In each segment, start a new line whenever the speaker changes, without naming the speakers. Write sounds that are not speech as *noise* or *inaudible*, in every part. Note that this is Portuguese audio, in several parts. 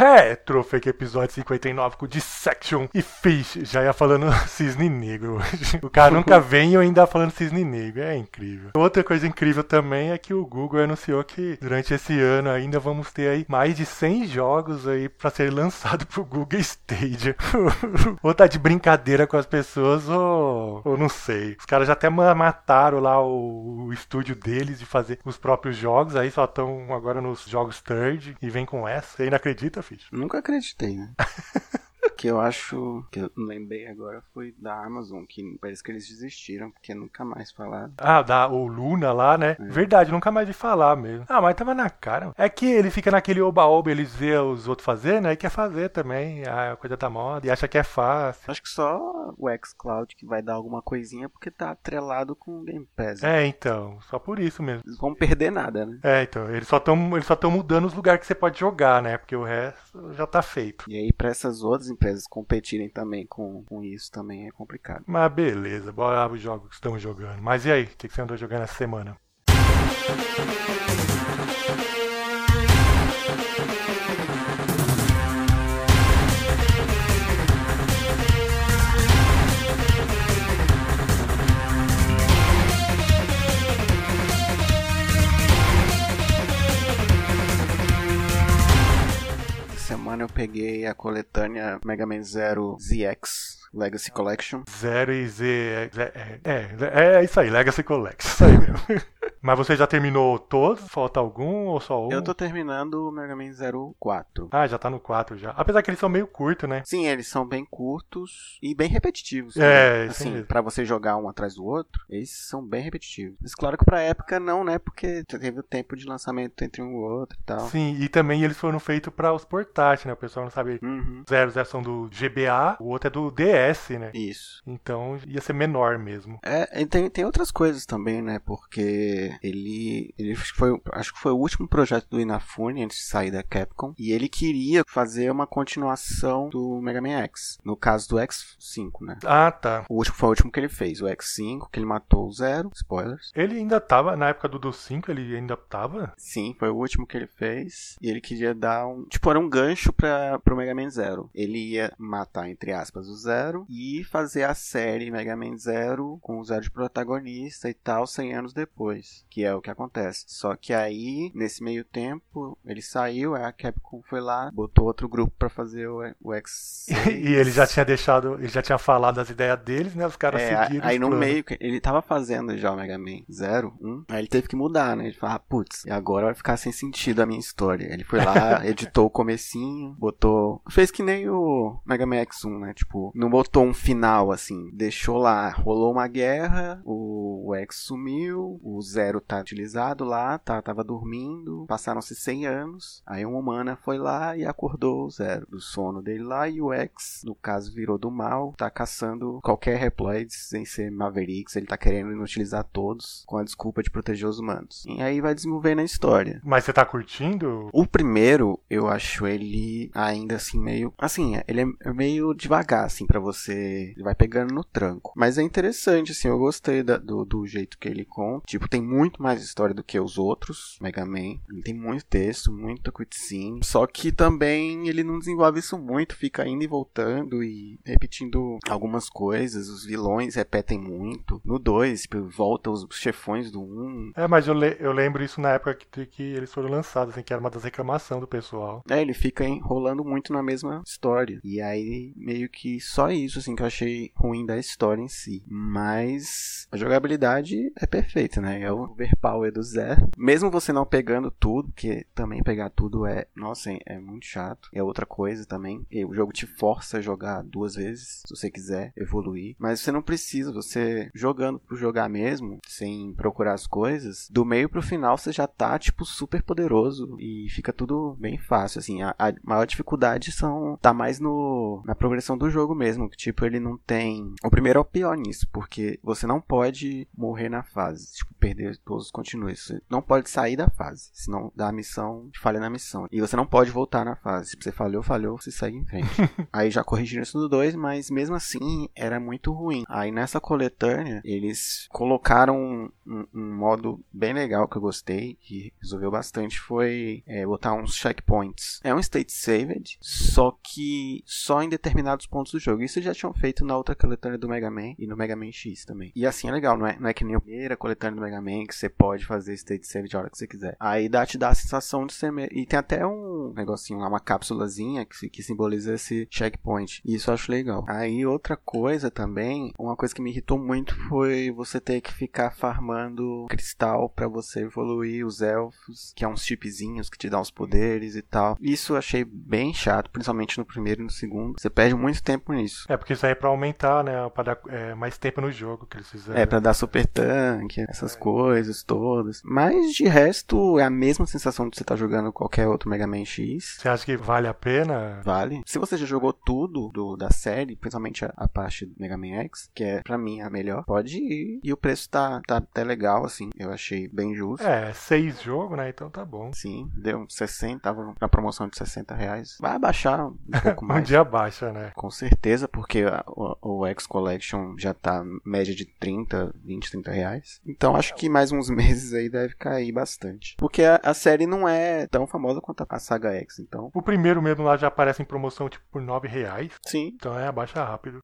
Retrofake.
Retrofake episódio 59 com Dissection e Fish. Já ia falando *laughs* cisne negro hoje. O cara nunca vem e eu ainda falando cisne negro. É incrível. Outra coisa incrível também é que o Google anunciou que durante esse ano ainda vamos ter aí mais de 100 jogos aí para ser lançado pro Google Stadia. *laughs* ou tá de brincadeira com as pessoas ou, ou não sei. Os caras já até ma- mataram lá o, o estúdio deles de fazer os próprios jogos. Aí só estão agora nos jogos third e vem com essa. Você ainda acredita,
Nunca acreditei, né? *laughs* que eu acho que eu lembrei agora foi da Amazon, que parece que eles desistiram, porque nunca mais falaram.
Ah, da, o Luna lá, né? Verdade, nunca mais vi falar mesmo. Ah, mas tava na cara. É que ele fica naquele oba-oba, eles vê os outros fazendo, aí quer fazer também. A coisa da moda e acha que é fácil.
Acho que só o xCloud que vai dar alguma coisinha, porque tá atrelado com o Game Pass. né?
É, então, só por isso mesmo.
Eles vão perder nada, né?
É, então, eles só estão eles só tão mudando os lugares que você pode jogar, né? Porque o resto já tá feito.
E aí, pra essas outras empresas competirem também com, com isso, também é complicado.
Mas beleza, bora os jogos que estamos jogando. Mas e aí, o que que você andou jogando essa semana?
Eu peguei a coletânea Mega Man Zero ZX Legacy Collection.
Zero e Z. É, é, é isso aí, Legacy Collection. Isso aí mesmo. *laughs* Mas você já terminou todos? Falta algum ou só um?
Eu tô terminando o Mega Man Zero 4.
Ah, já tá no 4 já. Apesar que eles são meio curtos, né?
Sim, eles são bem curtos e bem repetitivos.
É,
né?
isso
assim, pra você jogar um atrás do outro, eles são bem repetitivos. Mas claro que pra época não, né? Porque teve o tempo de lançamento entre um e outro e tal.
Sim, e também eles foram feitos para os portáteis, né? O pessoal não sabe.
Uhum.
Zero, zero são do GBA, o outro é do DS, né?
Isso.
Então ia ser menor mesmo.
É, e tem, tem outras coisas também, né? Porque ele, ele foi, acho que foi o último projeto do Inafune antes de sair da Capcom. E ele queria fazer uma continuação do Mega Man X. No caso do X5, né?
Ah, tá.
O último foi o último que ele fez, o X5, que ele matou o Zero. Spoilers.
Ele ainda tava, na época do do 5, ele ainda tava?
Sim, foi o último que ele fez. E ele queria dar um. Tipo, era um gancho pra, pro Mega Man Zero. Ele ia matar, entre aspas, o Zero e fazer a série Mega Man Zero com o Zero de protagonista e tal, 100 anos depois. Que é o que acontece. Só que aí, nesse meio tempo, ele saiu, a Capcom foi lá, botou outro grupo pra fazer o, o X. *laughs*
e ele já tinha deixado, ele já tinha falado as ideias deles, né? Os caras
É,
seguiram.
aí no
planos.
meio, ele tava fazendo já o Mega Man 0, 1, aí ele teve que mudar, né? Ele falou, ah, putz, e agora vai ficar sem sentido a minha história. Ele foi lá, *laughs* editou o comecinho, botou... Fez que nem o Mega Man X1, né? Tipo, não botou um final, assim. Deixou lá, rolou uma guerra, o, o X sumiu, o Zero tá utilizado lá, tá, tava dormindo, passaram-se 100 anos, aí um humana foi lá e acordou o Zero do sono dele lá, e o X, no caso, virou do mal, tá caçando qualquer Reploid sem ser Mavericks, ele tá querendo inutilizar todos com a desculpa de proteger os humanos. E aí vai desenvolvendo a história.
Mas você tá curtindo?
O primeiro, eu acho ele ainda assim meio. Assim, ele é meio devagar, assim, pra você. Ele vai pegando no tranco. Mas é interessante, assim, eu gostei da- do, do jeito que ele conta. Tipo, tem muito mais história do que os outros Mega Man. Ele tem muito texto, muita cutscene. Só que também ele não desenvolve isso muito, fica indo e voltando e repetindo algumas coisas. Os vilões repetem muito. No 2, tipo, volta os chefões do 1.
É, mas eu, le- eu lembro isso na época que, que eles foram lançados, assim, que era uma das reclamações do pessoal.
É, ele fica enrolando muito na mesma história. E aí, meio que só isso, assim, que eu achei ruim da história em si. Mas a jogabilidade é perfeita, né? O overpower do Zé. Mesmo você não pegando tudo, porque também pegar tudo é, nossa, é muito chato. É outra coisa também. O jogo te força a jogar duas vezes, se você quiser evoluir. Mas você não precisa, você jogando por jogar mesmo, sem procurar as coisas, do meio pro final você já tá, tipo, super poderoso e fica tudo bem fácil, assim. A, a maior dificuldade são tá mais no na progressão do jogo mesmo, que tipo, ele não tem... O primeiro é o pior nisso, porque você não pode morrer na fase, tipo, perder todos continuem. Você não pode sair da fase, senão dá a missão, falha na missão. E você não pode voltar na fase. Se você falhou, falhou, você segue em frente. *laughs* Aí já corrigiram isso no 2, mas mesmo assim era muito ruim. Aí nessa coletânea, eles colocaram um, um, um modo bem legal que eu gostei, que resolveu bastante, foi é, botar uns checkpoints. É um state saved, só que só em determinados pontos do jogo. Isso já tinham feito na outra coletânea do Mega Man e no Mega Man X também. E assim é legal, não é, não é que nem a primeira coletânea do Mega Man que você pode fazer state save a hora que você quiser. Aí dá, te dá a sensação de ser. E tem até um negocinho lá, uma cápsulazinha que, que simboliza esse checkpoint. E isso eu acho legal. Aí outra coisa também, uma coisa que me irritou muito *laughs* foi você ter que ficar farmando cristal para você evoluir os elfos, que é uns chipzinhos que te dão os poderes e tal. Isso eu achei bem chato, principalmente no primeiro e no segundo. Você perde muito tempo nisso.
É, porque isso aí é pra aumentar, né? Pra dar é, mais tempo no jogo que eles fizeram.
É, pra dar super tanque, essas coisas todas. Mas de resto, é a mesma sensação de você estar tá jogando qualquer outro Mega Man X.
Você acha que vale a pena?
Vale. Se você já jogou tudo do, da série, principalmente a, a parte do Mega Man X, que é pra mim a melhor, pode ir. E o preço tá, tá até legal, assim. Eu achei bem justo.
É, seis jogos, né? Então tá bom.
Sim, deu 60, tava na promoção de 60 reais. Vai abaixar um *laughs* pouco mais.
um dia baixa, né?
Com certeza, porque a, o, o X Collection já tá média de 30, 20, 30 reais. Então acho que mais uns *laughs* meses aí deve cair bastante. Porque a, a série não é tão famosa quanto a saga X, então.
O primeiro mesmo lá já aparece em promoção tipo por 9 reais.
Sim.
Então é abaixa rápido.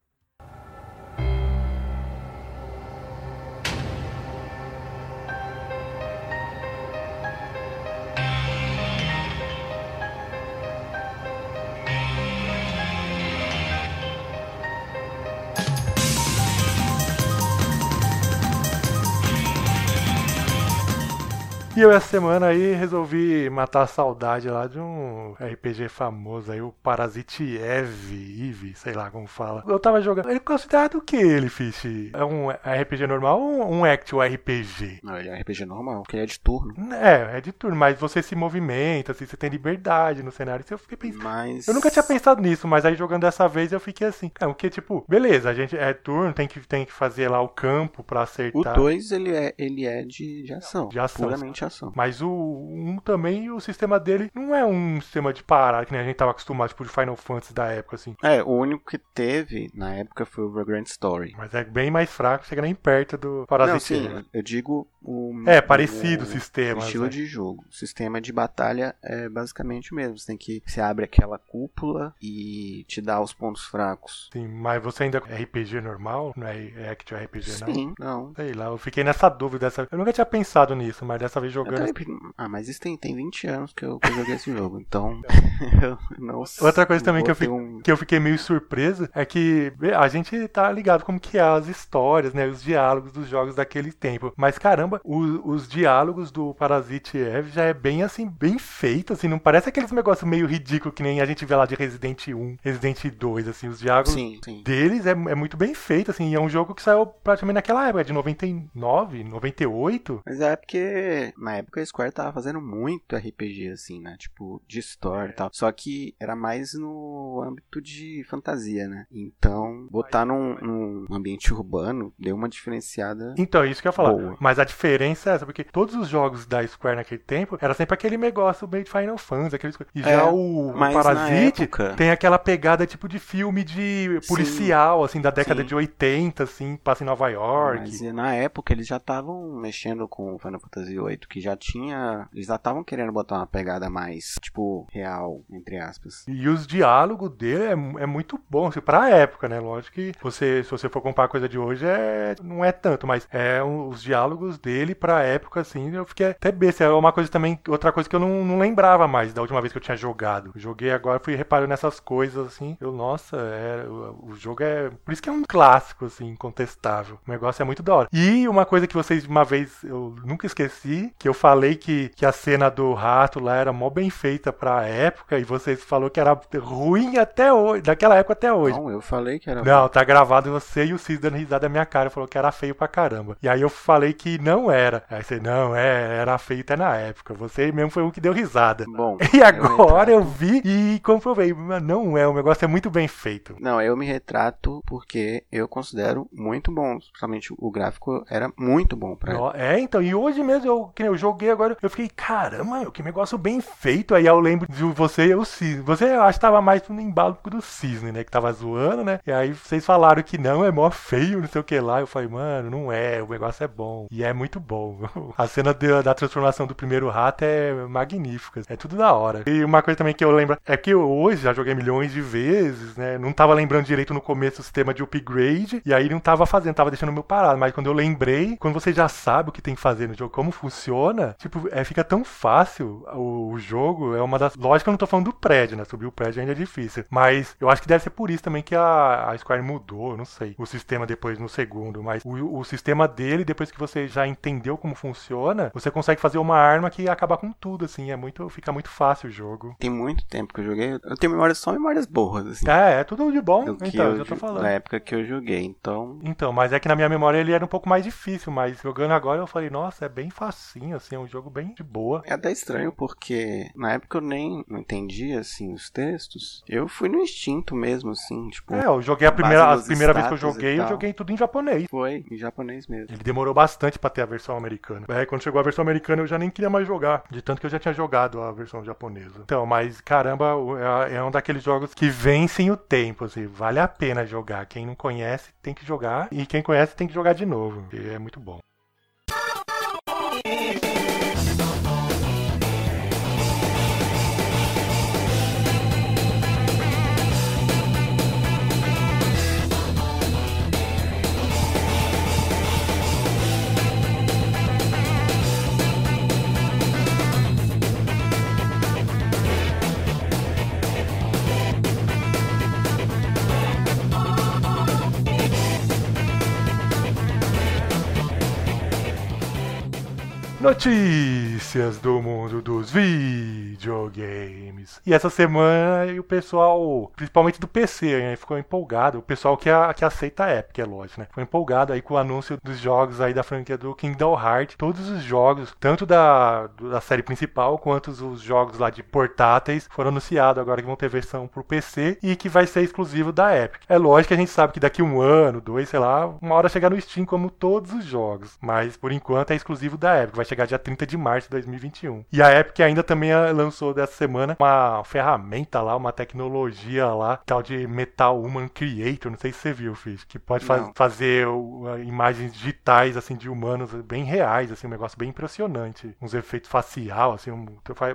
E eu essa semana aí resolvi matar a saudade lá de um RPG famoso aí, o Parasite Eve, Eve, sei lá como fala. Eu tava jogando. Ele é considerado o que ele, Fish? É um RPG normal ou um actual RPG?
Não, ele é um RPG normal, porque ele é de turno.
É, é de turno, mas você se movimenta, assim, você tem liberdade no cenário. Isso eu fiquei pensando.
Mas...
Eu nunca tinha pensado nisso, mas aí jogando dessa vez eu fiquei assim. É, o que, tipo, beleza, a gente é turno, tem que, tem que fazer lá o campo pra acertar.
O 2 ele é, ele é de, de ação.
De ação.
Puramente
Mas o 1 um também, o sistema dele não é um sistema de parada, que nem a gente tava acostumado, tipo, de Final Fantasy da época, assim.
É, o único que teve na época foi o Vagrant Story.
Mas é bem mais fraco, chega nem perto do Parasite.
Não, sim, eu digo o...
É, parecido o, sistema.
O estilo
né?
de jogo. O sistema de batalha é basicamente o mesmo. Você tem que... Você abre aquela cúpula e te dá os pontos fracos.
Sim, mas você ainda é RPG normal? Não é, é Action RPG, não?
Sim, não.
Sei lá, eu fiquei nessa dúvida. Dessa... Eu nunca tinha pensado nisso, mas dessa vez jogando...
Ah, mas isso tem, tem 20 anos que eu, que eu joguei esse jogo, então *laughs* *laughs* eu não
Outra coisa também que eu, fi, um... que eu fiquei meio surpresa é que a gente tá ligado como que é as histórias, né, os diálogos dos jogos daquele tempo. Mas caramba, os, os diálogos do Parasite Eve já é bem assim, bem feito, assim, não parece aqueles negócios meio ridículo que nem a gente vê lá de Resident 1, Resident 2, assim, os diálogos
sim, sim.
deles é, é muito bem feito, assim, e é um jogo que saiu praticamente naquela época, de 99, 98.
Mas é porque na época a Square tava fazendo muito RPG, assim, né? Tipo, de história e tal. Só que era mais no âmbito de fantasia, né? Então, botar num, num ambiente urbano deu uma diferenciada.
Então, é isso que eu ia falar.
Boa.
Mas a diferença é essa, porque todos os jogos da Square naquele tempo era sempre aquele negócio meio de Final Fantasy, aqueles E já
É,
o, o Parasite
época-
tem aquela pegada tipo de filme de policial, assim, da década
sim.
de 80, assim, passa em Nova York.
Mas na época eles já estavam mexendo com o Final Fantasy VIII, que já tinha. Eles já estavam querendo botar uma pegada mais, tipo, real, entre aspas.
E os diálogos dele é, é muito bom, assim, pra época, né? Lógico que você, se você for comparar a coisa de hoje, é, não é tanto, mas é os diálogos dele pra época, assim, eu fiquei até besta. É uma coisa também, outra coisa que eu não, não lembrava mais da última vez que eu tinha jogado. Joguei agora, fui reparando nessas coisas, assim. Eu, nossa, é, o, o jogo é. Por isso que é um clássico, assim, incontestável. O negócio é muito da hora. E uma coisa que vocês, uma vez, eu nunca esqueci, que eu falei que, que a cena do rato lá era mó bem feita pra época, e vocês falou que era ruim até hoje, daquela época até hoje.
Não, eu falei que era
Não, tá gravado você e o Cis dando risada da minha cara. Falou que era feio pra caramba. E aí eu falei que não era. Aí você, não, é, era feio até na época. Você mesmo foi um que deu risada.
Bom. *laughs*
E agora eu vi e comprovei. Mas não é, o negócio é muito bem feito.
Não, eu me retrato porque eu considero muito bom. Principalmente o gráfico era muito bom pra
É, então, e hoje mesmo eu, que eu joguei agora, eu fiquei, caramba, que negócio bem feito. Aí eu lembro de você e o Cisne. Você eu acho que tava mais no embalo do Cisne, né? Que tava zoando, né? E aí vocês falaram que não, é mó feio, não sei o que lá. Eu falei, mano, não é, o negócio é bom. E é muito bom. *laughs* A cena da transformação do primeiro rato é magnífica. É tudo da hora. E uma coisa também que eu lembro é que hoje já joguei milhões de vezes, né? Não tava lembrando direito no começo o sistema de upgrade. E aí não tava fazendo, tava deixando meu parado. Mas quando eu lembrei, quando você já sabe o que tem que fazer no jogo, como funciona, tipo, é, fica tão fácil o, o jogo. É uma das. Lógico que eu não tô falando do prédio, né? Subir o prédio ainda é difícil. Mas eu acho que deve ser por isso também que a, a Square mudou, não sei. O sistema depois no segundo. Mas o, o sistema dele, depois que você já entendeu como funciona, você consegue fazer uma arma que acaba com tudo, assim. É muito. Fica muito fácil o jogo.
Tem muito tempo que eu joguei. Eu tenho memórias só memórias boas, assim.
É, é tudo de bom.
do
Então,
eu,
já tô falando.
na época que eu joguei. Então,
Então, mas é que na minha memória ele era um pouco mais difícil, mas jogando agora eu falei, nossa, é bem facinho, assim, é um jogo bem de boa.
é até estranho porque na época eu nem entendia assim os textos. Eu fui no instinto mesmo, assim, tipo,
É, eu joguei a primeira, a primeira vez que eu joguei, eu joguei tudo em japonês.
foi em japonês mesmo.
Ele demorou bastante pra ter a versão americana. É, quando chegou a versão americana eu já nem queria mais jogar, de tanto que eu já tinha jogado a versão japonesa. Então, mas caramba, é é um daqueles jogos que vencem o tempo, assim, vale a pena jogar. Quem não conhece tem que jogar, e quem conhece tem que jogar de novo, é muito bom. Nochi. Notícias do mundo dos videogames. E essa semana o pessoal, principalmente do PC, né, ficou empolgado. O pessoal que, a- que aceita a Epic, é lógico, né? Ficou empolgado aí com o anúncio dos jogos aí da franquia do Kingdom Hearts. Todos os jogos, tanto da, da série principal quanto os, os jogos lá de portáteis, foram anunciados agora que vão ter versão pro PC e que vai ser exclusivo da Epic. É lógico que a gente sabe que daqui um ano, dois, sei lá, uma hora chegar no Steam como todos os jogos. Mas por enquanto é exclusivo da Epic. Vai chegar dia 30 de março de 2021. E a Epic ainda também ah, lançou dessa semana uma ferramenta lá, uma tecnologia lá, tal de Metal Human Creator. Não sei se você viu, Fish. Que pode fa- fazer a- imagens digitais, assim, de humanos bem reais, assim, um negócio bem impressionante. Uns efeitos facial, assim, um-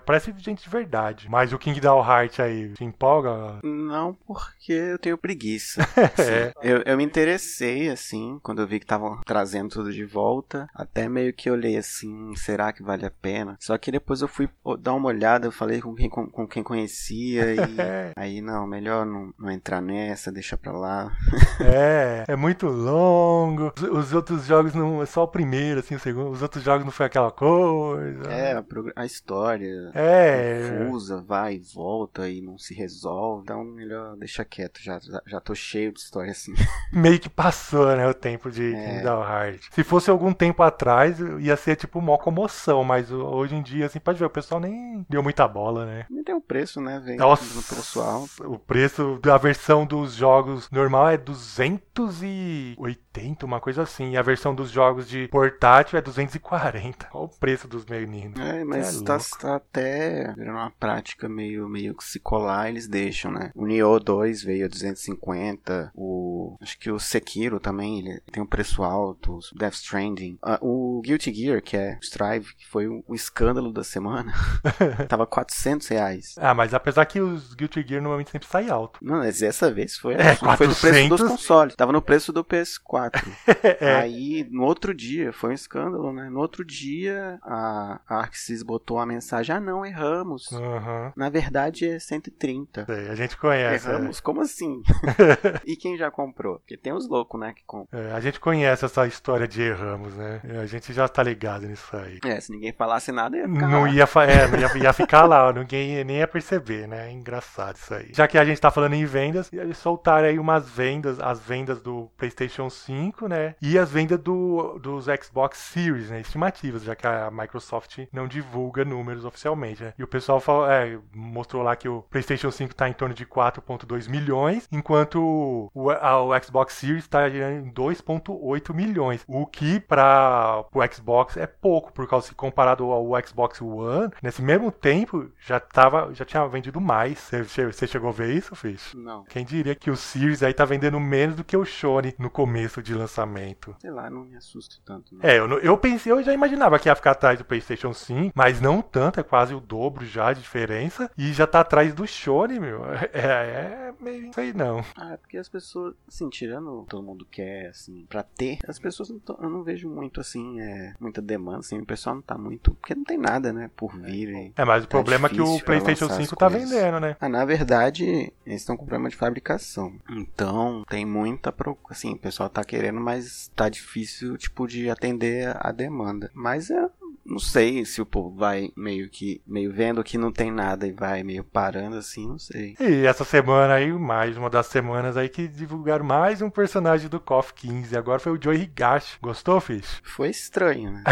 parece gente de verdade. Mas o Kingdom Hearts aí, te empolga?
Não, porque eu tenho preguiça. *laughs*
É.
Eu, eu me interessei, assim, quando eu vi que estavam trazendo tudo de volta. Até meio que olhei assim, será que vale a pena? Só que depois eu fui dar uma olhada, eu falei com quem, com, com quem conhecia e *laughs* aí não, melhor não, não entrar nessa, deixa pra lá.
É, é muito longo. Os, os outros jogos não. É só o primeiro, assim, o segundo. Os outros jogos não foi aquela coisa.
É, a, a história
É.
confusa, vai e volta e não se resolve. Então, melhor deixar quieto, já, já, tô cheio de história assim. *laughs*
Meio que passou, né, o tempo de
É.
Kingdom Hearts. Se fosse algum tempo atrás, ia ser tipo uma comoção, mas o- hoje em dia, assim, pode ver, o pessoal nem deu muita bola, né?
Me tem o preço, né? Vem
Nossa,
no preço alto.
o preço da versão dos jogos normal é 280, uma coisa assim. E a versão dos jogos de portátil é 240. Olha o preço dos meninos.
É, mas
É
tá, tá até virando uma prática meio, meio que se colar, eles deixam, né? O Nioh 2 veio a 250, o... acho que o Sekiro também, ele tem um preço alto, Death Stranding. Ah, o Guilty Gear, que é Strive, que foi o, o escândalo da semana, *laughs* tava 400 reais.
Ah, mas apesar que os Guilty Gear normalmente sempre saem alto.
Não, mas dessa vez foi,
É,
foi no preço
400?
dos consoles. Tava no preço do PS4. *laughs*
É.
Aí, no outro dia, foi um escândalo, né? No outro dia, a a Arxis botou a mensagem: ah, não, erramos.
Aham.
Na verdade é 130.
Sei, a gente conhece.
Erramos? Como assim? *laughs* e quem já comprou comprou. Porque tem os loucos, né, que compram.
É, a gente conhece essa história de erramos, né? A gente já tá ligado nisso aí.
É, se ninguém falasse nada, ia ficar
Não
lá.
ia, é, não *laughs* ia, ia ficar lá, ninguém nem ia perceber, né? Engraçado isso aí. Já que a gente tá falando em vendas, eles soltaram aí umas vendas, as vendas do PlayStation 5, né? E as vendas do, dos Xbox Series, né? Estimativas, já que a Microsoft não divulga números oficialmente, né? E o pessoal falou, é, mostrou lá que o PlayStation 5 tá em torno de 4,2 milhões, enquanto o, a- o Xbox Series tá em 2,8 milhões. O que para o Xbox é pouco, por causa que comparado ao Xbox One, nesse mesmo tempo já tava, já tinha vendido mais. Você, che- você chegou a ver isso, Fish?
Não,
Quem diria que o Series aí tá vendendo menos do que o Sony no começo de lançamento?
sei lá, não me assusto tanto. Não.
É, eu, eu pensei, eu já imaginava que ia ficar atrás do PlayStation 5, mas não tanto, é quase o dobro já de diferença. E já tá atrás do Sony, meu. *laughs* É, é meio. Sei não.
Ah, é porque as pessoas, assim, tirando todo mundo quer, assim, pra ter, as pessoas não tão- eu não vejo muito, assim, é, muita demanda, assim, o pessoal não tá muito, porque não tem nada, né, por vir. e-
É, mas o
Tá
problema é que o PlayStation
lançar as
5 tá vendendo, né?
Ah, na verdade, eles estão com problema de fabricação. Então, tem muita, pro- assim, o pessoal tá querendo, mas tá difícil, tipo, de atender a demanda. Mas é, não sei se o povo vai meio que, meio vendo que não tem nada e vai meio parando, assim, não sei.
E essa semana aí, mais uma das semanas aí que divulgaram mais um personagem do KOF 15. Agora foi o Joey Higashi. Gostou, Fish? *laughs*
Foi estranho, né?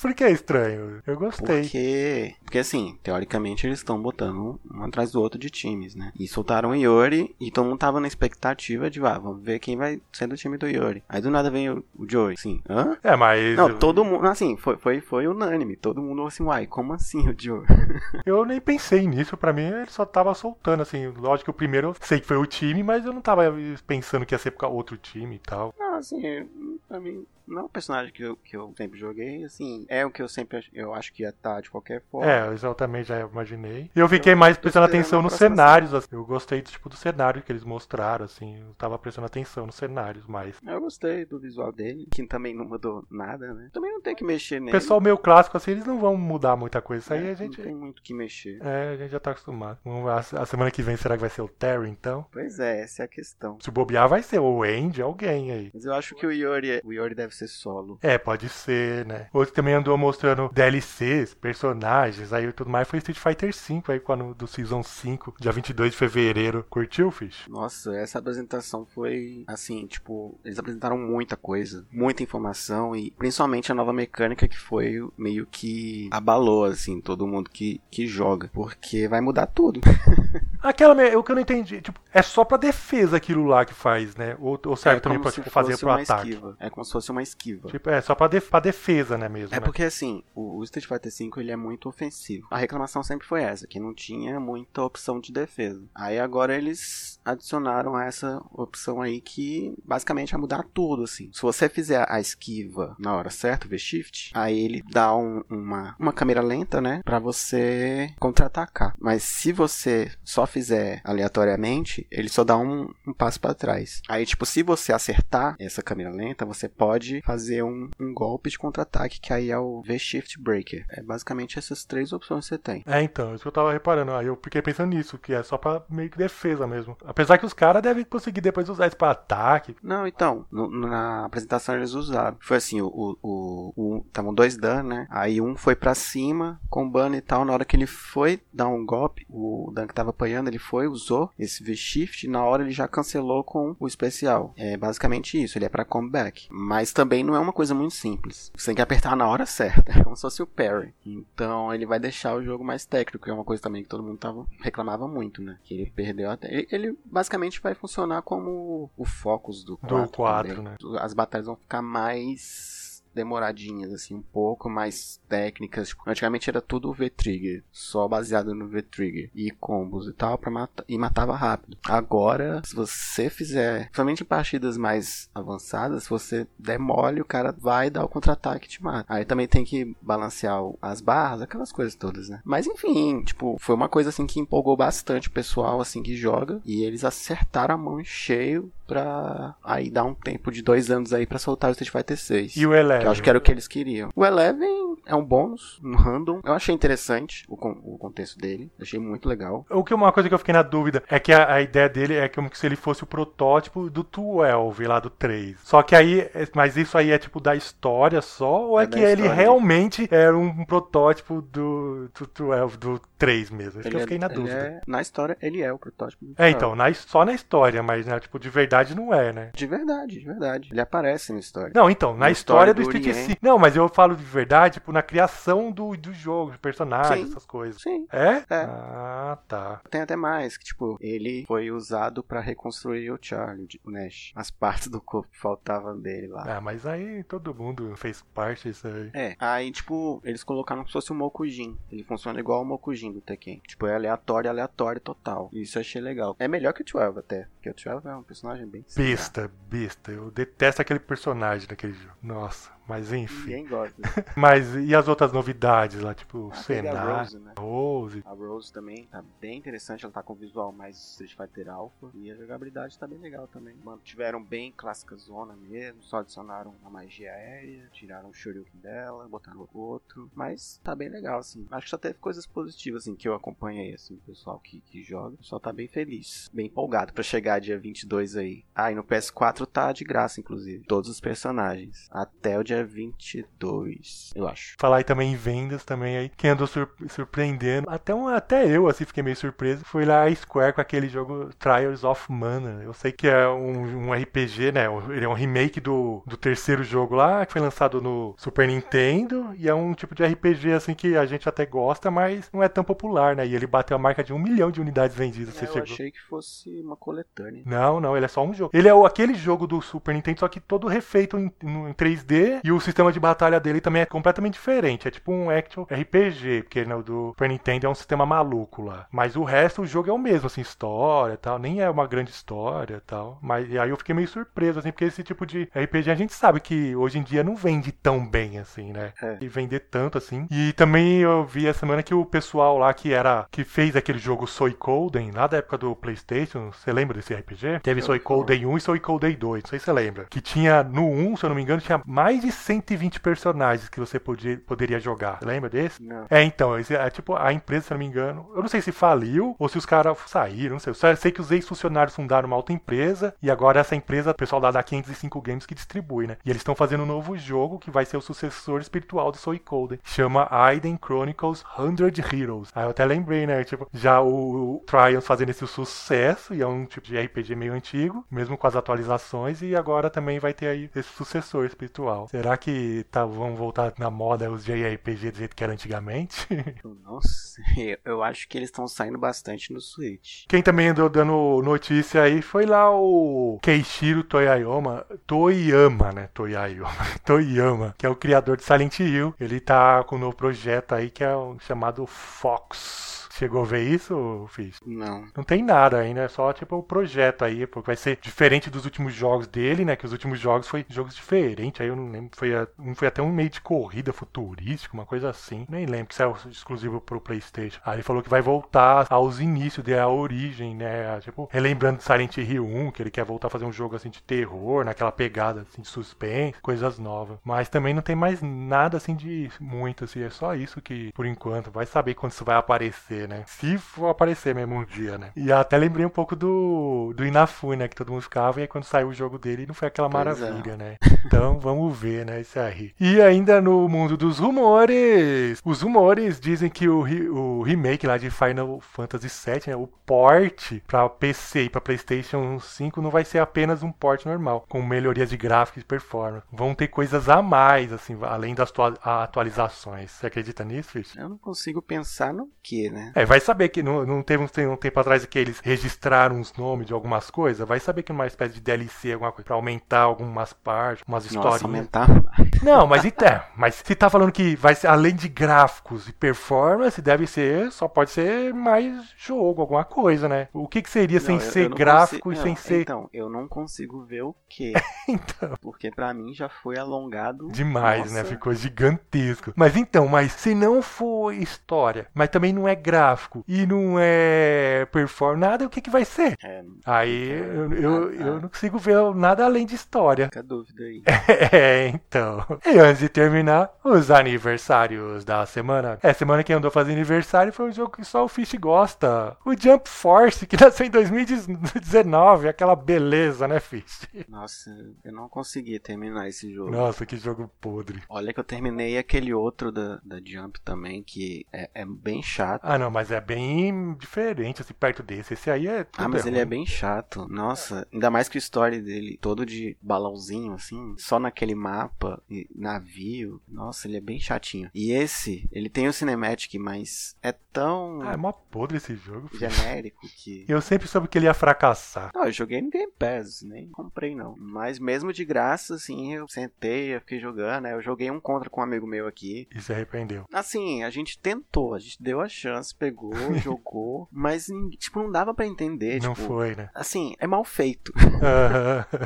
Por que é estranho? Eu gostei.
Porque, porque assim, teoricamente eles estão botando um atrás do outro de times, né? E soltaram o Yori e todo mundo tava na expectativa de, ah, vamos ver quem vai ser do time do Yori. Aí do nada vem o, o Joey, assim, hã?
É, mas
Não, todo mundo, assim, foi, foi, foi unânime. Todo mundo assim, uai, como assim o Joey? *laughs*
eu nem pensei nisso. Pra mim, ele só tava soltando, assim. Lógico que o primeiro eu sei que foi o time, mas eu não tava pensando que ia ser pra outro time e tal.
Não, assim, pra mim, não é um personagem que eu, que eu sempre joguei, assim, é o que eu sempre eu acho que ia estar de qualquer forma.
É, eu também já imaginei. E eu fiquei mais
tô
prestando atenção nos cenários. assim. Eu gostei tipo, do cenário que eles mostraram, assim. Eu tava prestando atenção nos cenários mais.
Eu gostei do visual dele, que também não mudou nada, né? Também não tem que mexer nele.
pessoal meio clássico, assim, eles não vão mudar muita coisa. Isso aí
É,
a gente.
Não tem muito o que mexer.
É, a gente já tá acostumado. A, a semana que vem será que vai ser o Terry, então?
Pois é, essa é a questão.
Se bobear, vai ser o Andy, alguém aí.
Mas eu acho que o Yori, o Yori deve ser solo.
É, pode ser, né? Outro também andou mostrando DLCs, personagens, aí tudo mais. Foi Street Fighter V aí, quando, do Season 5, dia 22 de fevereiro. Curtiu, Fish?
Nossa, essa apresentação foi assim, tipo, eles apresentaram muita coisa, muita informação e principalmente a nova mecânica que foi meio que abalou assim todo mundo que, que joga, porque vai mudar tudo. *laughs*
Aquela, o que eu não entendi, tipo, é só pra defesa aquilo lá que faz, né? Ou, ou serve
é
também pra tipo, fazer pro ataque?
esquiva. É como se fosse uma esquiva.
Tipo, é só pra, def pra defesa, né, mesmo,
É
né?
porque assim, o, o Street Fighter V ele é muito ofensivo. A reclamação sempre foi essa, que não tinha muita opção de defesa. Aí agora eles adicionaram essa opção aí que basicamente vai mudar tudo, assim. Se você fizer a esquiva na hora certa, o V-Shift, aí ele dá um- uma, uma câmera lenta, né, pra você contra-atacar. Mas se você só fizer aleatoriamente, ele só dá um, um passo pra trás. Aí, tipo, se você acertar essa câmera lenta, você pode fazer um, um golpe de contra-ataque, que aí é o V-Shift Breaker. É basicamente essas três opções que você tem.
É, então, isso que eu tava reparando. Aí eu fiquei pensando nisso, que é só pra meio que defesa mesmo. Apesar que os caras devem conseguir depois usar isso pra ataque.
Não, então, no- na apresentação eles usaram. Foi assim, o. o, o, estavam dois Dan, né? Aí um foi pra cima, combando e tal. Na hora que ele foi dar um golpe, o Dan que tava apanhando, ele foi, usou esse V-Shift. Na hora ele já cancelou com o especial. É basicamente isso, ele é pra comeback. Mas também não é uma coisa muito simples. Você tem que apertar na hora certa. *laughs* É como se fosse o parry. Então ele vai deixar o jogo mais técnico, que é uma coisa também que todo mundo tava, reclamava muito, né? Que ele perdeu até. Ele, ele basicamente vai funcionar como o Focus do 4.
Do 4,
também.
né?
As batalhas vão ficar mais demoradinhas, assim, um pouco mais técnicas. Tipo, antigamente era tudo V-Trigger, só baseado no V-Trigger e combos e tal, pra matar, e matava rápido. Agora, se você fizer, principalmente em partidas mais avançadas, se você demole, o cara vai dar o contra-ataque e te mata. Aí também tem que balancear as barras, aquelas coisas todas, né? Mas enfim, tipo, foi uma coisa assim que empolgou bastante o pessoal assim que joga e eles acertaram a mão em cheio pra aí dar um tempo de dois anos aí pra soltar o Street Fighter 6.
E o Eleven.
Que eu acho que era o que eles queriam. O Eleven, é um bônus, um random. Eu achei interessante o, o contexto dele. Achei muito legal.
O que uma coisa que eu fiquei na dúvida é que a, a ideia dele é como se ele fosse o protótipo do 12 lá do 3. Só que aí, é- mas isso aí é tipo da história só ou é,
É
que ele realmente era um protótipo do, do 12, do 3 mesmo? Isso que eu
Ele
fiquei
é-
na dúvida.
é- na história, ele é o protótipo. do
É,
12.
então, na, só na história, mas né, tipo, de verdade não é, né?
De verdade, de verdade. Ele aparece na história.
Não, então, na,
Na
história,
história
do
do
Street
Oriente.
Não, mas eu falo de verdade, tipo, na criação do, do jogo, de personagens,
Sim.
essas coisas.
Sim.
É?
É.
Ah, tá.
Tem até mais, que tipo, ele foi usado pra reconstruir o Charlie, o Nash. As partes do corpo que faltavam dele lá.
Ah, mas aí todo mundo fez parte disso aí.
É, aí tipo, eles colocaram como se fosse um Mokujin. Ele funciona igual o Mokujin do Tekken. Tipo, é aleatório, aleatório total. Isso eu achei legal. É melhor que o 12 até, porque o 12 é um personagem bem.
Besta, besta. Eu detesto aquele personagem daquele jogo. Nossa, mas enfim.
Ninguém gosta. *laughs*
Mas e as outras novidades lá, tipo,
Ah, teve a
cenário,
Rose, né?
Rose.
A Rose também tá bem interessante, ela tá com visual mais Street Fighter Alpha e a jogabilidade tá bem legal também. Mantiveram bem clássica zona mesmo, só adicionaram a magia aérea, tiraram o Shoryuken dela, botaram outro, mas tá bem legal assim. Acho que só teve coisas positivas assim que eu acompanhei assim, o pessoal que, que joga, só tá bem feliz, bem empolgado pra chegar dia 22 aí. Ah, e no PS4 tá de graça inclusive, todos os personagens, até o dia 22, eu acho.
Falar aí também em vendas também aí, que andou sur- surpreendendo. Até, um, até eu, assim, fiquei meio surpreso. Foi lá a Square com aquele jogo Trials of Mana. Eu sei que é um, um RPG, né? Ele é um remake do, do terceiro jogo lá, que foi lançado no Super Nintendo. E é um tipo de RPG, assim, que a gente até gosta, mas não é tão popular, né? E ele bateu a marca de um milhão de unidades vendidas. Você
É, eu
chegou.
achei que fosse uma coletânea.
Não, não, ele é só um jogo. Ele é aquele jogo do Super Nintendo, só que todo refeito em, em 3D e o sistema de batalha dele também é completamente diferente. É tipo um action RPG, porque né, o do Super Nintendo é um sistema maluco lá. Mas o resto, o jogo é o mesmo, assim, história e tal. Nem é uma grande história e tal. Mas e aí eu fiquei meio surpreso, assim, porque esse tipo de RPG a gente sabe que hoje em dia não vende tão bem, assim, né?
É.
E vender tanto assim. E também eu vi essa semana que o pessoal lá que era que fez aquele jogo Soicoden, lá da época do PlayStation, você lembra desse RPG? Teve Soicoden 1 e Soicoden 2, não sei se você lembra. Que tinha no 1, se eu não me engano, tinha mais de 120 personagens que você podia, poderia jogar. Lembra desse?
Não.
É, então, é tipo a empresa, se não me engano, eu não sei se faliu ou se os caras saíram, não sei. Eu só sei que os ex-funcionários fundaram uma outra empresa e agora essa empresa, o pessoal lá da 505 Games que distribui, né? E eles estão fazendo um novo jogo que vai ser o sucessor espiritual do Soicoden. Chama Aiden Chronicles 100 Heroes. Aí eu até lembrei, né? Tipo, já o, o Trials fazendo esse sucesso e é um tipo de RPG meio antigo, mesmo com as atualizações e agora também vai ter aí esse sucessor espiritual. Será que tá, vão voltar na moda os JRPG do jeito que era antigamente? *laughs*
Eu não sei. Eu acho que eles estão saindo bastante no Switch.
Quem também andou dando notícia aí foi lá o Keishiro Toyama, Toyama, né? Toyama, *laughs* Toyama, que é o criador de Silent Hill. Ele tá com um novo projeto aí que é chamado Fox. Chegou a ver isso, Fiz?
Não.
Não tem nada ainda, é só tipo o projeto aí, porque vai ser diferente dos últimos jogos dele, né? Que os últimos jogos foi jogos diferentes, aí eu não lembro, foi, a- foi até um meio de corrida futurístico, uma coisa assim. Nem lembro que saiu exclusivo pro PlayStation. Aí ele falou que vai voltar aos inícios, de a origem, né? Tipo, relembrando Silent Hill 1, que ele quer voltar a fazer um jogo assim de terror, naquela pegada assim de suspense, coisas novas. Mas também não tem mais nada assim de muito, assim, é só isso que, por enquanto, vai saber quando isso vai aparecer, né? Se for aparecer mesmo um dia, né? E até lembrei um pouco do, do Inafune, né? Que todo mundo ficava, e aí quando saiu o jogo dele não foi aquela
Pois é.
maravilha, né? Então *laughs* vamos ver, né? Isso aí. E ainda no mundo dos rumores, os rumores dizem que o, o remake lá de Final Fantasy VII, né? O port pra PC e pra PlayStation 5 não vai ser apenas um port normal, com melhorias de gráficos e performance. Vão ter coisas a mais, assim, além das tua- atualizações. Você acredita nisso, Fish?
Eu não consigo pensar no que, né?
É, vai saber que não, não teve um, um tempo atrás que eles registraram os nomes de algumas coisas. Vai saber que numa espécie de DLC, alguma coisa, pra aumentar algumas partes, umas
Nossa,
historinhas.
aumentar mais.
Não, mas então, mas se tá falando que vai ser além de gráficos e performance, deve ser, só pode ser mais jogo, alguma coisa, né? O que que seria sem
Não, eu-
ser
eu
gráfico e sem
não,
ser
Então, eu não consigo ver o que. *laughs*
então,
Porque pra mim já foi alongado.
demais, né?
Nossa.
Ficou gigantesco. Mas então, mas se não for história, mas também não é gráfico e não é performance, nada, o que que vai ser?
É,
Aí eu, eu, eu
ah.
não consigo ver nada além de história.
fica a dúvida aí. *laughs*
É, então. e antes de terminar, os aniversários da semana. É, semana que andou fazendo aniversário foi um jogo que só o Fish gosta. O Jump Force, que *laughs* nasceu em 2019. Aquela beleza, né, Fish?
Nossa, eu não consegui terminar esse jogo.
Nossa, que jogo podre.
Olha que eu terminei aquele outro da, da Jump também, que é, é bem chato.
Ah, não, mas é bem diferente, assim, perto desse. Esse aí é.
Ah, mas ele é bem chato. Nossa, ainda mais que o story dele, todo de balãozinho, assim, só naquele mapa, e navio. Nossa, ele é bem chatinho. E esse, ele tem o Cinematic, mas é tão
Ah, é mó podre esse jogo. filho.
genérico *laughs* que.
Eu sempre soube que ele ia fracassar.
Não, eu joguei no Game Pass, nem comprei não. Mas mesmo de graça, assim, eu sentei, eu fiquei jogando, né? Eu joguei um contra com um amigo meu aqui.
E se arrependeu.
Assim, a gente tentou, a gente deu a chance, pegou, *laughs* jogou, mas, tipo, não dava pra entender,
Não
tipo...
foi, né?
Assim, é mal feito.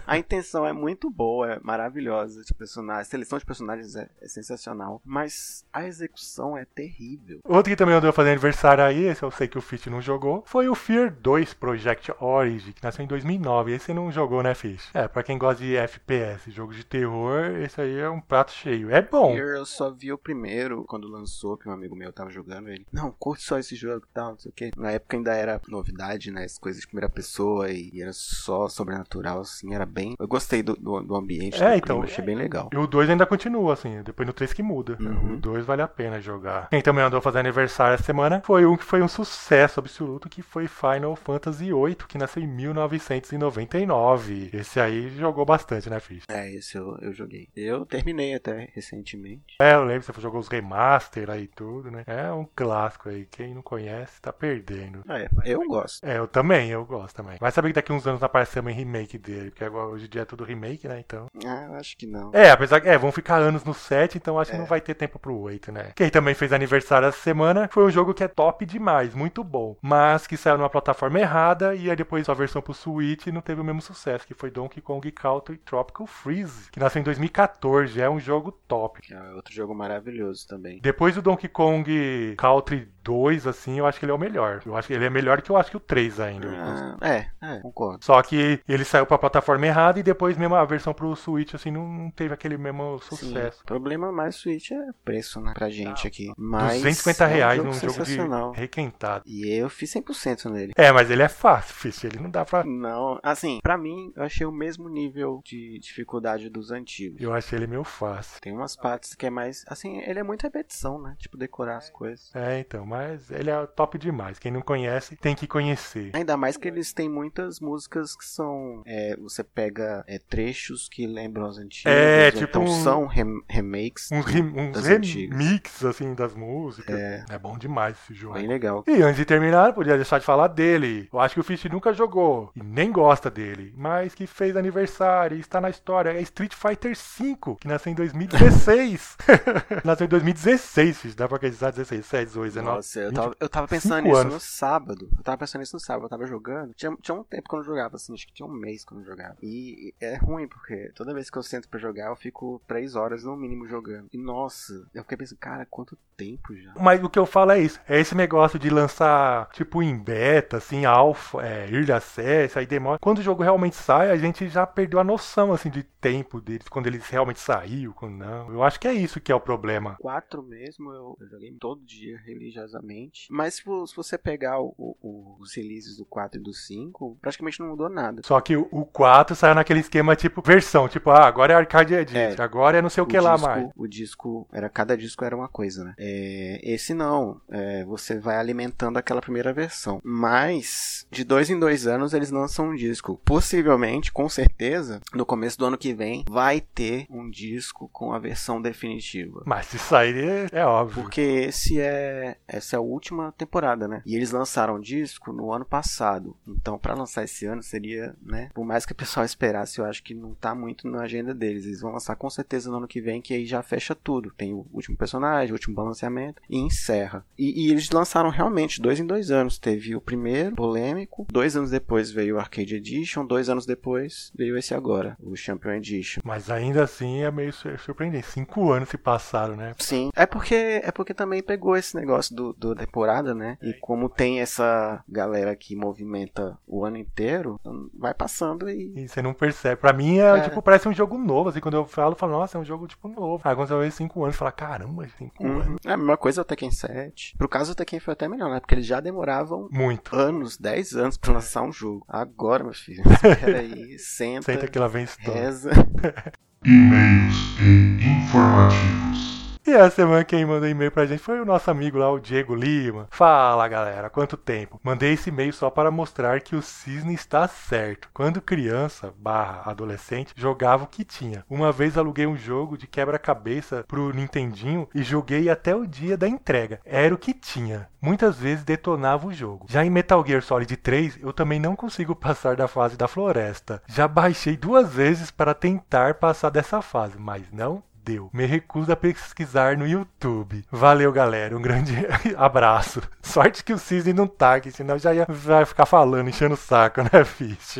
A intenção é muito boa, é maravilhosa de personagens. A seleção de personagens é, é sensacional. Mas a execução é terrível.
Outro que também andou fazendo aniversário aí, esse eu sei que o Fish não jogou, foi o Fear 2 Project Origin, que nasceu em 2009. Esse não jogou, né, Fish? É, pra quem gosta de FPS, jogo de terror, esse aí é um prato cheio. É bom.
Fear eu só vi o primeiro quando lançou, que um amigo meu tava jogando ele. Não, curte só esse jogo e tal, não sei o que. Na época ainda era novidade, né? As coisas de primeira pessoa e, e era só sobrenatural, assim, era bem. Eu gostei do, do, do ambiente,
É,
do
então,
clima, achei bem legal.
E o 2 ainda continua, assim, depois no 3 que muda.
Uhum.
O 2 vale a pena jogar. Quem também andou fazendo aniversário essa semana foi um que foi um sucesso absoluto, que foi Final Fantasy VIII, que nasceu em 1999. Esse aí jogou bastante, né, Fish?
É, esse eu, eu joguei. Eu terminei até recentemente.
É, eu lembro, você jogou os remaster aí e tudo, né? É um clássico aí. Quem não conhece, tá perdendo.
É, eu gosto.
É, eu também, eu gosto também. Vai saber que daqui uns anos aparecer também remake dele, porque agora hoje em dia é tudo remake, né? Então.
Ah, eu acho que não.
É, apesar que é, vão ficar anos no 7, então acho que
É.
não vai ter tempo pro 8, né? Quem também fez aniversário essa semana foi um jogo que é top demais, muito bom. Mas que saiu numa plataforma errada e aí depois a versão pro Switch não teve o mesmo sucesso, que foi Donkey Kong Country Tropical Freeze, que nasceu em 2014, é um jogo top.
Que é outro jogo maravilhoso também.
Depois do Donkey Kong Country 2, assim, eu acho que ele é o melhor. Eu acho que ele é melhor que eu acho que o 3 ainda.
Ah, é, é, concordo.
Só que ele saiu pra plataforma errada e depois mesmo a versão pro Switch, assim, não teve aquele mesmo sucesso.
Sim. O problema mais Switch é preço, né? Pra gente aqui. Mas
250
é um
reais
jogo
num jogo de requentado.
E eu fiz 100% nele.
É, mas ele é fácil, Fish. Ele não dá pra.
Não, assim, pra mim, eu achei o mesmo nível de dificuldade dos antigos.
Eu achei ele meio fácil.
Tem umas partes que é mais. Assim, ele é muita repetição, né? Tipo, decorar as coisas.
É, então, mas ele é top demais. Quem não conhece, tem que conhecer.
Ainda mais que eles têm muitas músicas que são. é, você pega é, trechos que lembram as antigas.
É,
ou
tipo
então
um-
são rem- remakes
Uns, rem- uns remix, assim, das músicas.
É.
É bom demais esse jogo.
Bem legal.
E antes de terminar, podia deixar de falar dele. Eu acho que o Fish nunca jogou e nem gosta dele, mas que fez aniversário e está na história. É Street Fighter V, que nasceu em 2016. *laughs* nasceu em 2016, Fish. Dá pra acreditar 16, 17, 18, 19.
Nossa, eu
20.
tava, eu tava pensando nisso
anos.
no sábado. Eu tava pensando nisso no sábado, eu tava jogando. Tinha, tinha um tempo que eu não jogava, assim, acho que tinha um mês que eu não jogava. E é ruim, porque toda vez que eu sento pra jogar, eu fico três horas no mínimo jogando. E nossa, eu fiquei pensando, cara, quanto tempo já.
Mas o que eu falo é isso. É esse negócio de lançar, tipo, em beta, assim, alfa, é, early access, aí demora. Quando o jogo realmente sai, a gente já perdeu a noção, assim, de tempo deles, quando eles realmente saiu, quando não. Eu acho que é isso que é o problema.
Quatro mesmo, eu, eu joguei todo dia religiosamente. Mas se, se você pegar o- o- os releases do 4 e do 5, praticamente não mudou nada.
Só que o, o 4 saiu naquele esquema, tipo, versão, tipo, ah, agora é Arcade Edit,
É.
agora é não sei o que lá
disco,
mais.
O disco, era cada disco era uma coisa, né? É, esse não, é, você vai alimentando aquela primeira versão. Mas, de dois em dois anos, eles lançam um disco. Possivelmente, com certeza, no começo do ano que vem, vai ter um disco com a versão definitiva.
Mas se sair, é, é óbvio.
Porque esse é essa é a última temporada, né? E eles lançaram o disco no ano passado. Então, pra lançar esse ano seria, né? Por mais que o pessoal esperasse, eu acho que não tá muito na agenda deles. Eles vão lançar com certeza no ano que vem, que aí já fecha tudo. Tem o último personagem, o último balanceamento e encerra. E, e eles lançaram realmente dois em dois anos. Teve o primeiro, polêmico. Dois anos depois veio o Arcade Edition. Dois anos depois veio esse agora, o Champion Edition.
Mas ainda assim é meio sur- surpreendente. Cinco anos se passaram, né?
Sim, é porque é porque também pegou esse negócio do, do, do temporada, né? E como tem essa galera que movimenta o ano inteiro, vai passando e.
E você não percebe. Pra mim, é,
É.
tipo, parece um jogo novo. Assim, quando eu falo, eu falo, nossa, é um jogo, tipo, novo. Aí quando você vê 5 anos, você fala, caramba, 5
Uhum.
anos.
É a mesma coisa o Tekken 7. Pro caso, o Tekken foi até melhor, né? Porque eles já demoravam
Muito.
anos, 10 anos pra lançar um jogo. Agora, meu filho, *laughs* espera aí, senta,
Senta que lá vem história.
reza. *laughs*
E-mails e informativos.
E essa semana quem mandou e-mail pra gente foi o nosso amigo lá, o Diego Lima. Fala galera, quanto tempo? Mandei esse e-mail só para mostrar que o Cisne está certo. Quando criança, barra adolescente, jogava o que tinha. Uma vez aluguei um jogo de quebra-cabeça pro Nintendinho e joguei até o dia da entrega. Era o que tinha. Muitas vezes detonava o jogo. Já em Metal Gear Solid 3, eu também não consigo passar da fase da floresta. Já baixei duas vezes para tentar passar dessa fase, mas não deu. Me recuso a pesquisar no YouTube. Valeu, galera. Um grande *laughs* abraço. Sorte que o Cisne não tá aqui, senão já ia vai ficar falando, enchendo o saco, *laughs* né, Fish?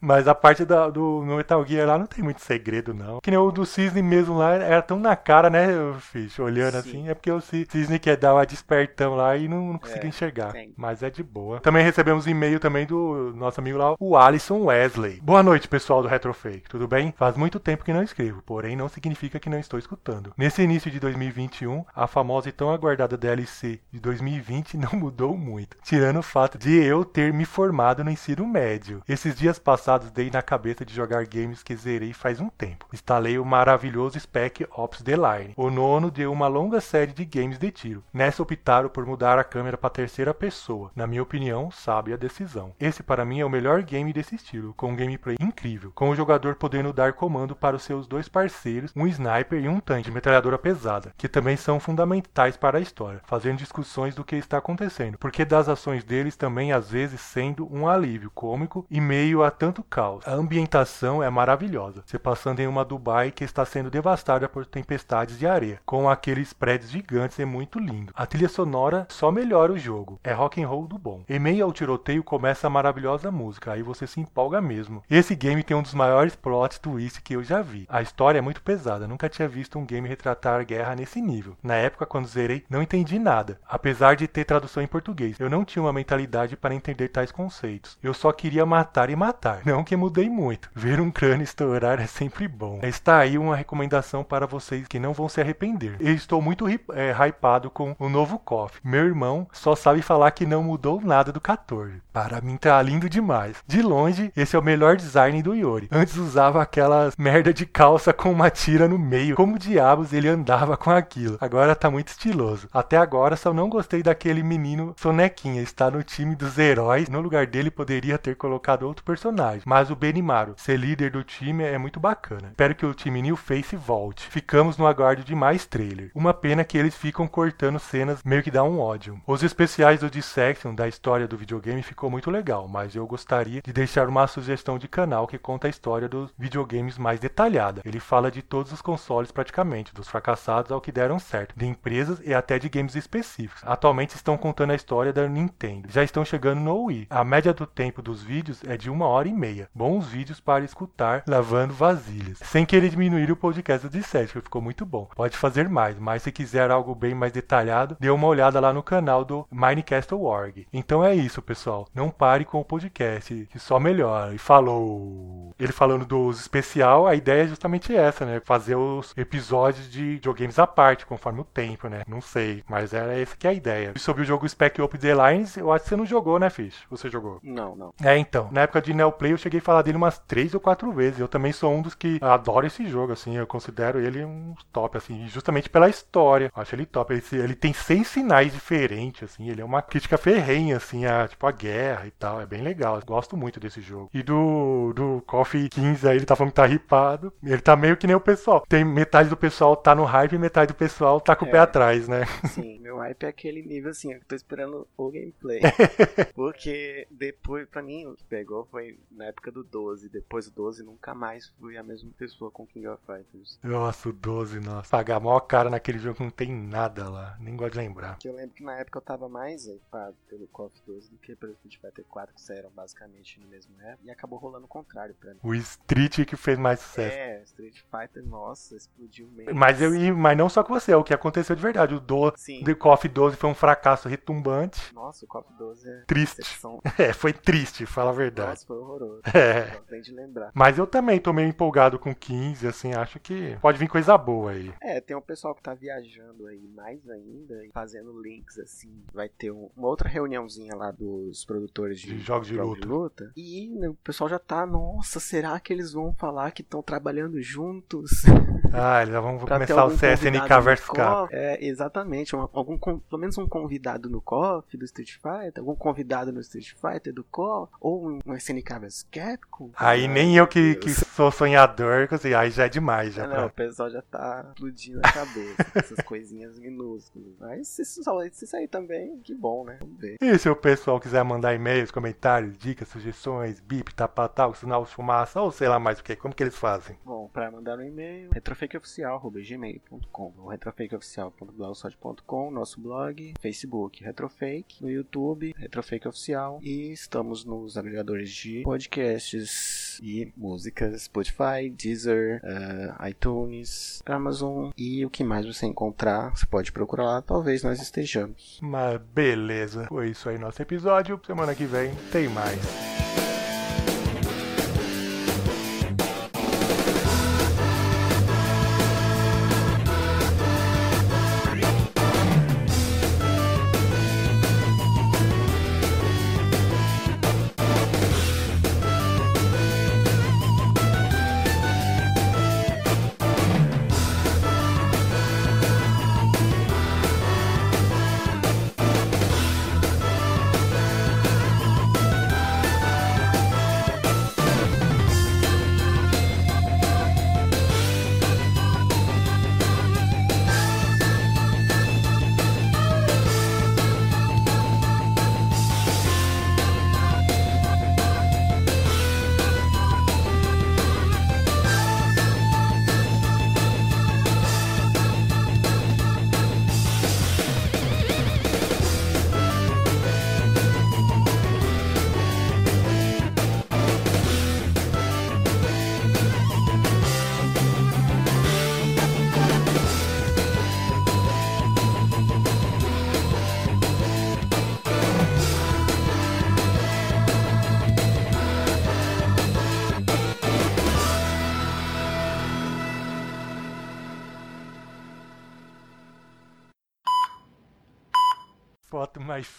Mas a parte da- do no Metal Gear lá não tem muito segredo, não. Que nem o do Cisne mesmo lá, era tão na cara, né, Fish? Olhando
Sim.
assim, é porque o Ci- Cisne quer dar uma despertão lá e não, não consegue
É,
enxergar.
tem.
Mas é de boa. Também recebemos e-mail também do nosso amigo lá, o Alisson Wesley. Boa noite, pessoal do Retrofake. Tudo bem? Faz muito tempo que não escrevo, porém não significa que não estou escutando. Nesse início de 2021, a famosa e tão aguardada DLC de 2020 *laughs* não mudou muito, tirando o fato de eu ter me formado no ensino médio. Esses dias passados dei na cabeça de jogar games que zerei faz um tempo. Instalei o maravilhoso Spec Ops The Line, o nono de uma longa série de games de tiro. Nessa optaram por mudar a câmera para terceira pessoa. Na minha opinião, sabe a decisão. Esse para mim é o melhor game desse estilo, com um gameplay incrível, com o jogador podendo dar comando para os seus dois parceiros, um sniper e um tanque de metralhadora pesada, que também são fundamentais para a história, fazendo discussões do que está acontecendo, porque das ações deles também às vezes sendo um alívio cômico e meio a tanto caos. A ambientação é maravilhosa, se passando em uma Dubai que está sendo devastada por tempestades de areia, com aqueles prédios gigantes é muito lindo. A trilha sonora só melhora o jogo, é rock and roll do bom. Em meio ao tiroteio começa a maravilhosa música, aí você se empolga mesmo. Esse game tem um dos maiores plot twists que eu já vi. A história é muito pesada, nunca tinha visto um game retratar guerra nesse nível. Na época, quando zerei, não entendi nada, apesar de ter tradução em português. Eu não tinha uma mentalidade para entender tais conceitos. Eu só queria matar e matar. Não que mudei muito. Ver um crânio estourar é sempre bom. Está aí uma recomendação para vocês que não vão se arrepender. Eu estou muito é, hypado com o novo KOF. Meu irmão só sabe falar que não mudou nada do 14. Para mim tá lindo demais. De longe, esse é o melhor design do Yori. Antes usava aquelas merda de calça com uma tira no meio. Como diabos ele andava com aquilo? Agora tá muito estiloso. Até agora só não gostei daquele menino sonequinha. Está no time dos heróis. No lugar dele poderia ter colocado outro personagem. Mas o Benimaru, ser líder do time é muito bacana. Espero que o time New Face volte. Ficamos no aguardo de mais trailer. Uma pena que eles ficam cortando cenas meio que dá um ódio. Os especiais do Dissection da história do videogame ficou muito legal, mas eu gostaria de deixar uma sugestão de canal que conta a história dos videogames mais detalhada. Ele fala de todos os consoles praticamente, dos fracassados ao que deram certo, de empresas e até de games específicos. Atualmente estão contando a história da Nintendo. Já estão chegando no Wii. A média do tempo dos vídeos é de uma hora e meia. Bons vídeos para escutar lavando vasilhas. Sem querer diminuir o podcast do Dissection, que ficou muito bom. Pode fazer mais, mas se quiser algo bem mais detalhado, dê uma olhada lá no canal do Minecast.org. Então é isso, pessoal. Não pare com o podcast, que só melhora. E falou! Ele falando dos especial, a ideia é justamente essa, né? Fazer os episódios de videogames à parte, conforme o tempo, né? Não sei, mas era essa que é a ideia. E sobre o jogo Spec Ops The Lines, eu acho que você não jogou, né, Fish? Você jogou?
Não, não.
É, então. Na época de Neoplay eu cheguei a falar dele umas três ou quatro vezes. Eu também sou um dos que adoro esse jogo, assim. Eu considero ele um top, assim. Justamente pela história. Eu acho ele top. Ele, ele tem seis sinais diferentes, assim. Ele é uma crítica ferrenha, assim, a, tipo, a guerra e tal. É bem legal. Eu gosto muito desse jogo. E do, do Coffee 15 aí, ele tá falando que tá ripado. Ele tá meio que nem o pessoal. Tem metade do pessoal tá no hype e metade do pessoal tá com o pé
É.
atrás, né?
Sim, *laughs* meu hype é aquele nível assim, eu tô esperando o gameplay. *laughs* Porque depois, pra mim, o que pegou foi na época do 12. Depois do 12, nunca mais fui a mesma pessoa com King of Fighters.
Nossa, o 12, nossa. Pagar a maior cara naquele jogo que não tem nada lá. Nem gosto de lembrar.
Que eu lembro que na época eu tava mais hypado pelo Call of 12 do que pelo Street Fighter 4, que saíram basicamente no mesmo época. E acabou rolando o contrário pra mim.
O Street que fez mais sucesso.
É, Street Fighter, nossa, explodiu mesmo.
Mas, eu, mas não só com você, é o que aconteceu de verdade. O do,
Sim.
The Coffee 12 foi um fracasso retumbante.
Nossa, o COP 12 é
Triste.
exceção. *laughs*
É, foi triste, fala a verdade.
Nossa, foi horroroso.
É.
Não tem de lembrar.
Mas eu também tô meio empolgado com 15, assim, acho que pode vir coisa boa aí.
É, tem um pessoal que tá viajando aí mais ainda e fazendo links assim. Vai ter um- uma outra reuniãozinha lá dos produtores de,
De jogos de luta.
E né, o pessoal já tá, nossa, será que eles vão falar que estão trabalhando juntos?
Ah, eles já vão
Pra ter
começar o CSNK vs.
KOF. É, exatamente. Um- algum, pelo menos um convidado no KOF do Street Fighter, algum convidado no Street Fighter do KOF, ou um, um SNK vs Capcom.
Aí
Ai,
nem eu que, que sou sonhador, assim, aí já é demais. Já
Ah, não,
pra-
o pessoal já tá explodindo a cabeça com *laughs* essas coisinhas minúsculas. Mas se isso, se aí também, que bom, né? Vamos ver.
E se o pessoal quiser mandar e-mails, comentários, dicas, sugestões, bip, tapatal, sinal de fumaça, ou sei lá mais o que, como que eles fazem?
Bom, para mandar um e-mail, retrofakeoficial.gmail.com ou retrofakeoficial.blogspot.com, nosso blog, Facebook Retrofake, no YouTube Retrofake Oficial e estamos nos agregadores de podcasts e músicas, Spotify, Deezer, eh, iTunes, Amazon e o que mais você encontrar, você pode procurar lá, talvez nós estejamos.
Mas beleza, foi isso aí nosso episódio. Semana que vem tem mais.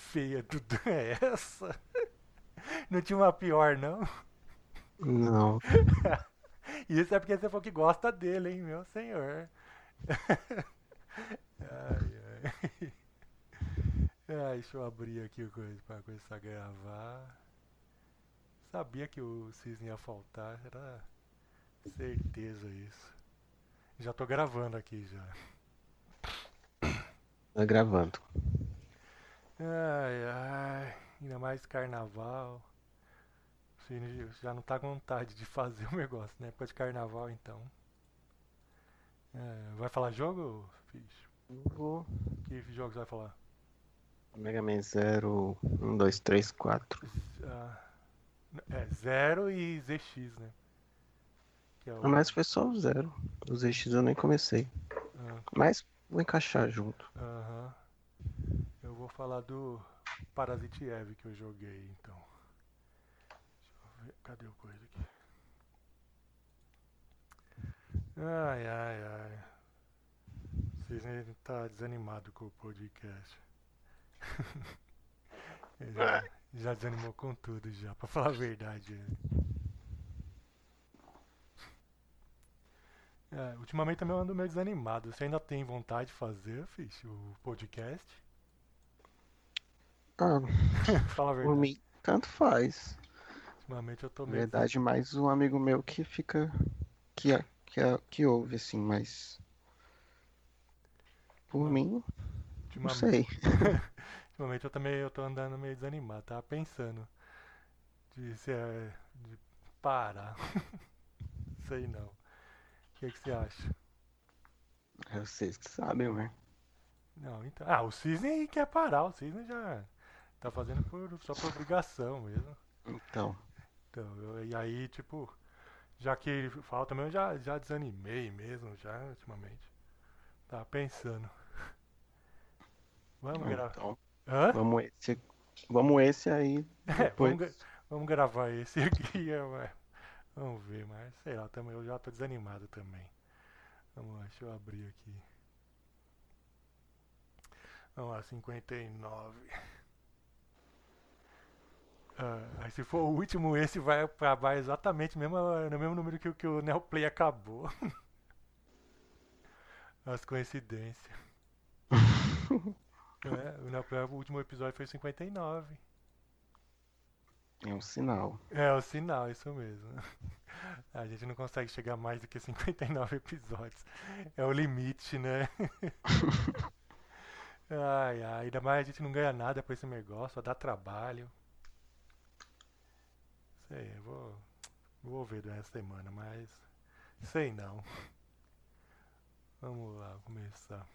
Feia do é essa? *laughs* Não tinha uma pior, não?
Não. *laughs*
Isso é porque você falou que gosta dele, hein, meu senhor. *laughs* ai, ai. Ai, deixa eu abrir aqui o coisa pra começar a gravar. Sabia que o cisne ia faltar, era certeza isso. Já tô gravando aqui já.
Tá gravando.
Ai, ai, ainda mais carnaval. O Cisne já não tá com vontade de fazer o *laughs* negócio, né? Época de carnaval, então. É, vai falar jogo, Fish?
Vou.
Que jogos vai falar?
Mega Man 0, 1, 2, 3, 4.
Ah, é, Zero e ZX, né? Que é o,
Mas foi só o 0. O ZX eu nem comecei.
ah,
Mas vou encaixar junto.
Aham. Vou falar do Parasite Eve que eu joguei, então. Eu ver. Cadê o coisa aqui? Ai, ai, ai. Vocês ainda tá desanimado com o podcast. *laughs* Já, já desanimou com tudo já, pra falar a verdade. É, ultimamente também eu ando meio desanimado. Você ainda tem vontade de fazer, Fish, o podcast?
Ah, *laughs*
Fala a
por
verdade.
mim, tanto faz.
Ultimamente eu tô meio.
verdade, mais um amigo meu que fica. que, que, que ouve, assim, mas. Por mim, não sei. *laughs*
ultimamente eu também eu tô andando meio desanimado. Tava pensando de, se, é, de parar. *laughs* sei não. O que, que você acha?
É vocês que sabem, ué.
Não, então. Ah, o Cisne quer parar. O Cisne já tá fazendo por, só por obrigação mesmo.
Então.
Então, eu- e aí, tipo, Já que ele fala também, eu já, já desanimei mesmo, já ultimamente. Tava pensando. Vamos gravar.
Então,
Hã?
vamos esse, vamos esse aí. *laughs*
É, vamos, vamos gravar esse *laughs* aqui, é. Vamos ver, mas sei lá, também, eu já tô desanimado também. Vamos lá, deixa eu abrir aqui. Vamos lá, 59. Ah, se for o último, esse vai acabar exatamente mesmo, no mesmo número que, o- que o Neoplay acabou. *laughs* As coincidências. *laughs* é, o Neoplay, o último episódio foi 59.
É um sinal.
É o sinal, isso mesmo. *laughs* A gente não consegue chegar mais do que 59 episódios. É o limite, né? Ai, ai, ainda mais a gente não ganha nada com esse negócio, só dá trabalho. Sei, eu vou, vou ver durante essa semana, mas sei não. Vamos lá, começar.